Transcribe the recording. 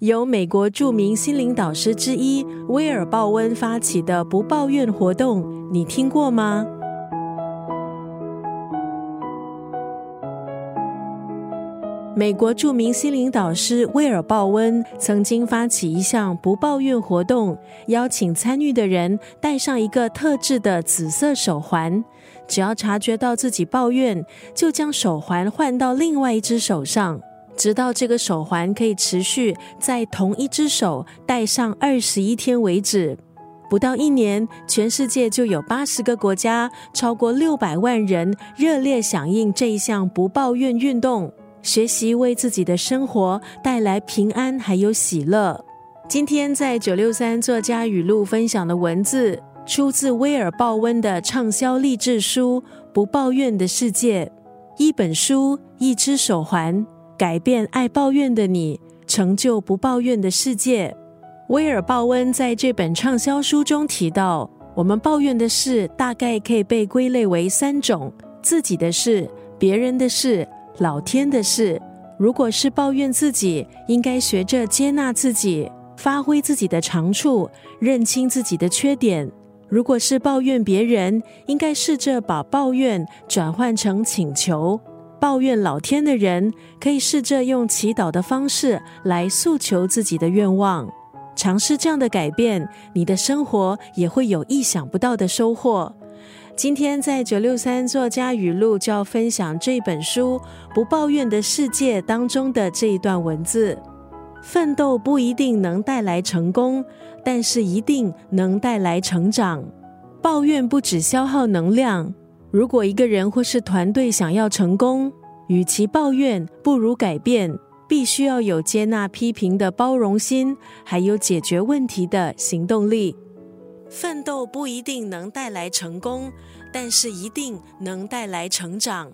由美国著名心灵导师之一威尔·鲍温发起的不抱怨活动，你听过吗？美国著名心灵导师威尔·鲍温曾经发起一项不抱怨活动，邀请参与的人戴上一个特制的紫色手环，只要察觉到自己抱怨，就将手环换到另外一只手上。直到这个手环可以持续在同一只手戴上二十一天为止，不到一年，全世界就有八十个国家，超过六百万人热烈响应这一项不抱怨运动，学习为自己的生活带来平安还有喜乐。今天在九六三作家语录分享的文字，出自威尔·鲍温的畅销励志书《不抱怨的世界》，一本书，一只手环。改变爱抱怨的你，成就不抱怨的世界。威尔·鲍温在这本畅销书中提到，我们抱怨的事大概可以被归类为三种：自己的事、别人的事、老天的事。如果是抱怨自己，应该学着接纳自己，发挥自己的长处，认清自己的缺点；如果是抱怨别人，应该试着把抱怨转换成请求。抱怨老天的人，可以试着用祈祷的方式来诉求自己的愿望，尝试这样的改变，你的生活也会有意想不到的收获。今天在九六三作家语录就要分享这本书《不抱怨的世界》当中的这一段文字：奋斗不一定能带来成功，但是一定能带来成长。抱怨不只消耗能量。如果一个人或是团队想要成功，与其抱怨，不如改变。必须要有接纳批评的包容心，还有解决问题的行动力。奋斗不一定能带来成功，但是一定能带来成长。